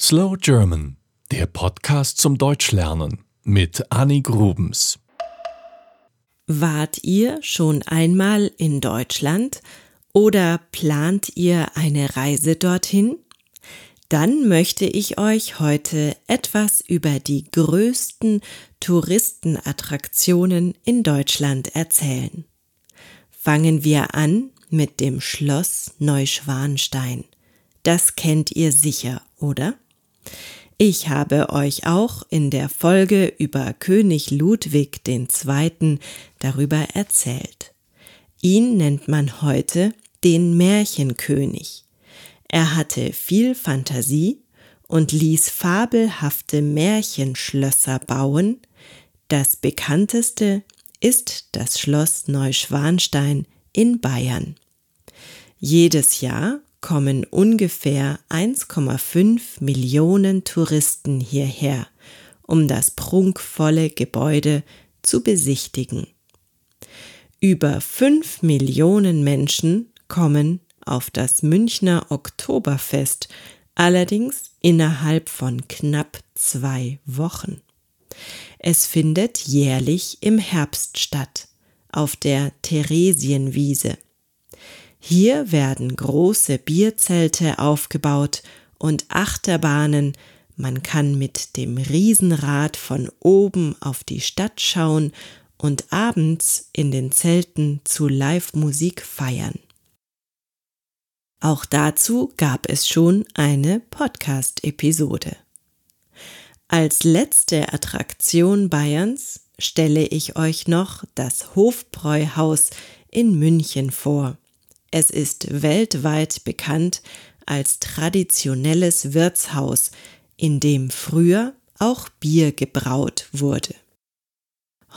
Slow German, der Podcast zum Deutschlernen mit Annie Grubens. Wart ihr schon einmal in Deutschland oder plant ihr eine Reise dorthin? Dann möchte ich euch heute etwas über die größten Touristenattraktionen in Deutschland erzählen. Fangen wir an mit dem Schloss Neuschwanstein. Das kennt ihr sicher, oder? Ich habe euch auch in der Folge über König Ludwig II. darüber erzählt. Ihn nennt man heute den Märchenkönig. Er hatte viel Fantasie und ließ fabelhafte Märchenschlösser bauen. Das bekannteste ist das Schloss Neuschwanstein in Bayern. Jedes Jahr kommen ungefähr 1,5 Millionen Touristen hierher, um das prunkvolle Gebäude zu besichtigen. Über 5 Millionen Menschen kommen auf das Münchner Oktoberfest, allerdings innerhalb von knapp zwei Wochen. Es findet jährlich im Herbst statt, auf der Theresienwiese. Hier werden große Bierzelte aufgebaut und Achterbahnen, man kann mit dem Riesenrad von oben auf die Stadt schauen und abends in den Zelten zu Live-Musik feiern. Auch dazu gab es schon eine Podcast-Episode. Als letzte Attraktion Bayerns stelle ich euch noch das Hofbräuhaus in München vor. Es ist weltweit bekannt als traditionelles Wirtshaus, in dem früher auch Bier gebraut wurde.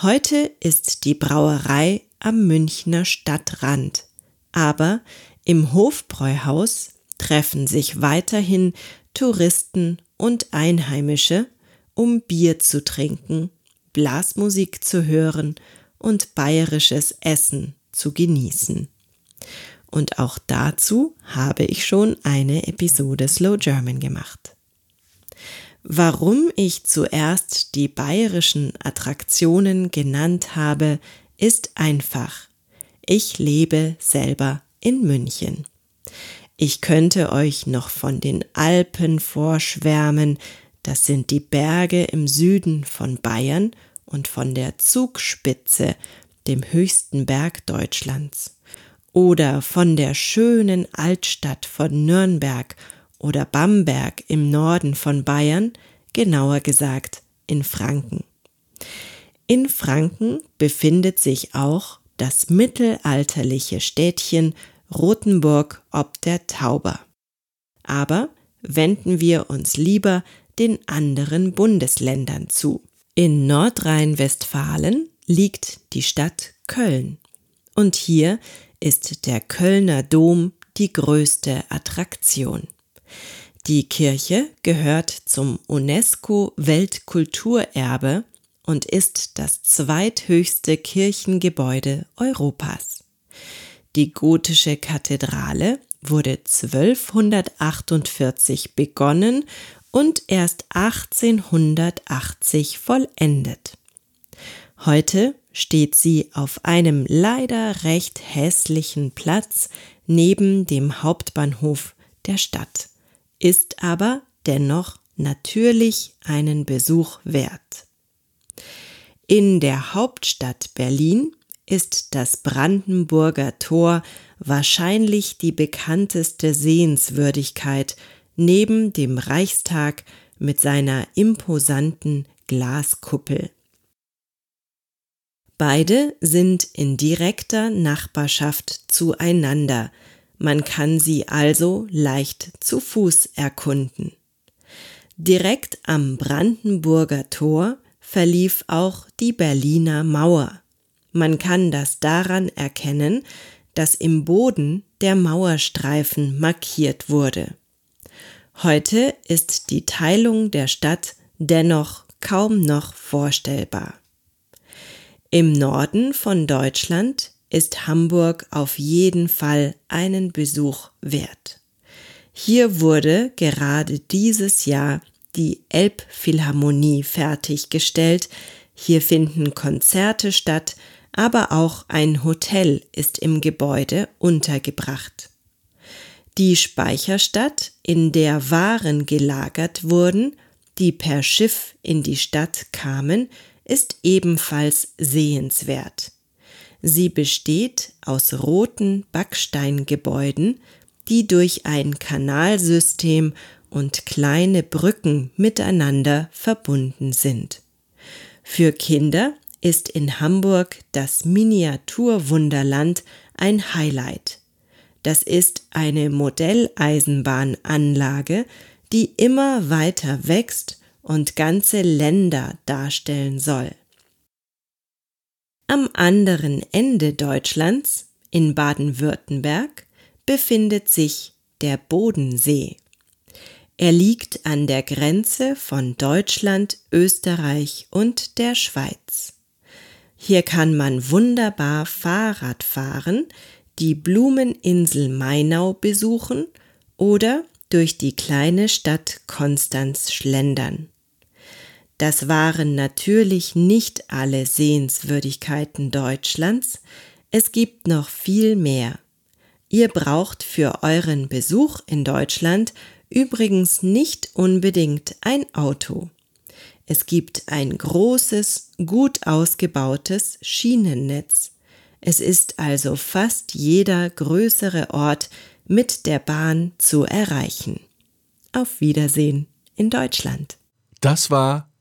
Heute ist die Brauerei am Münchner Stadtrand, aber im Hofbräuhaus treffen sich weiterhin Touristen und Einheimische, um Bier zu trinken, Blasmusik zu hören und bayerisches Essen zu genießen und auch dazu habe ich schon eine Episode Slow German gemacht. Warum ich zuerst die bayerischen Attraktionen genannt habe, ist einfach. Ich lebe selber in München. Ich könnte euch noch von den Alpen vorschwärmen, das sind die Berge im Süden von Bayern und von der Zugspitze, dem höchsten Berg Deutschlands oder von der schönen Altstadt von Nürnberg oder Bamberg im Norden von Bayern, genauer gesagt in Franken. In Franken befindet sich auch das mittelalterliche Städtchen Rothenburg ob der Tauber. Aber wenden wir uns lieber den anderen Bundesländern zu. In Nordrhein-Westfalen liegt die Stadt Köln. Und hier ist der Kölner Dom die größte Attraktion. Die Kirche gehört zum UNESCO Weltkulturerbe und ist das zweithöchste Kirchengebäude Europas. Die gotische Kathedrale wurde 1248 begonnen und erst 1880 vollendet. Heute steht sie auf einem leider recht hässlichen Platz neben dem Hauptbahnhof der Stadt, ist aber dennoch natürlich einen Besuch wert. In der Hauptstadt Berlin ist das Brandenburger Tor wahrscheinlich die bekannteste Sehenswürdigkeit neben dem Reichstag mit seiner imposanten Glaskuppel. Beide sind in direkter Nachbarschaft zueinander, man kann sie also leicht zu Fuß erkunden. Direkt am Brandenburger Tor verlief auch die Berliner Mauer. Man kann das daran erkennen, dass im Boden der Mauerstreifen markiert wurde. Heute ist die Teilung der Stadt dennoch kaum noch vorstellbar. Im Norden von Deutschland ist Hamburg auf jeden Fall einen Besuch wert. Hier wurde gerade dieses Jahr die Elbphilharmonie fertiggestellt. Hier finden Konzerte statt, aber auch ein Hotel ist im Gebäude untergebracht. Die Speicherstadt, in der Waren gelagert wurden, die per Schiff in die Stadt kamen, ist ebenfalls sehenswert. Sie besteht aus roten Backsteingebäuden, die durch ein Kanalsystem und kleine Brücken miteinander verbunden sind. Für Kinder ist in Hamburg das Miniaturwunderland ein Highlight. Das ist eine Modelleisenbahnanlage, die immer weiter wächst und ganze Länder darstellen soll. Am anderen Ende Deutschlands, in Baden-Württemberg, befindet sich der Bodensee. Er liegt an der Grenze von Deutschland, Österreich und der Schweiz. Hier kann man wunderbar Fahrrad fahren, die Blumeninsel Mainau besuchen oder durch die kleine Stadt Konstanz schlendern. Das waren natürlich nicht alle Sehenswürdigkeiten Deutschlands, es gibt noch viel mehr. Ihr braucht für euren Besuch in Deutschland übrigens nicht unbedingt ein Auto. Es gibt ein großes, gut ausgebautes Schienennetz. Es ist also fast jeder größere Ort mit der Bahn zu erreichen. Auf Wiedersehen in Deutschland. Das war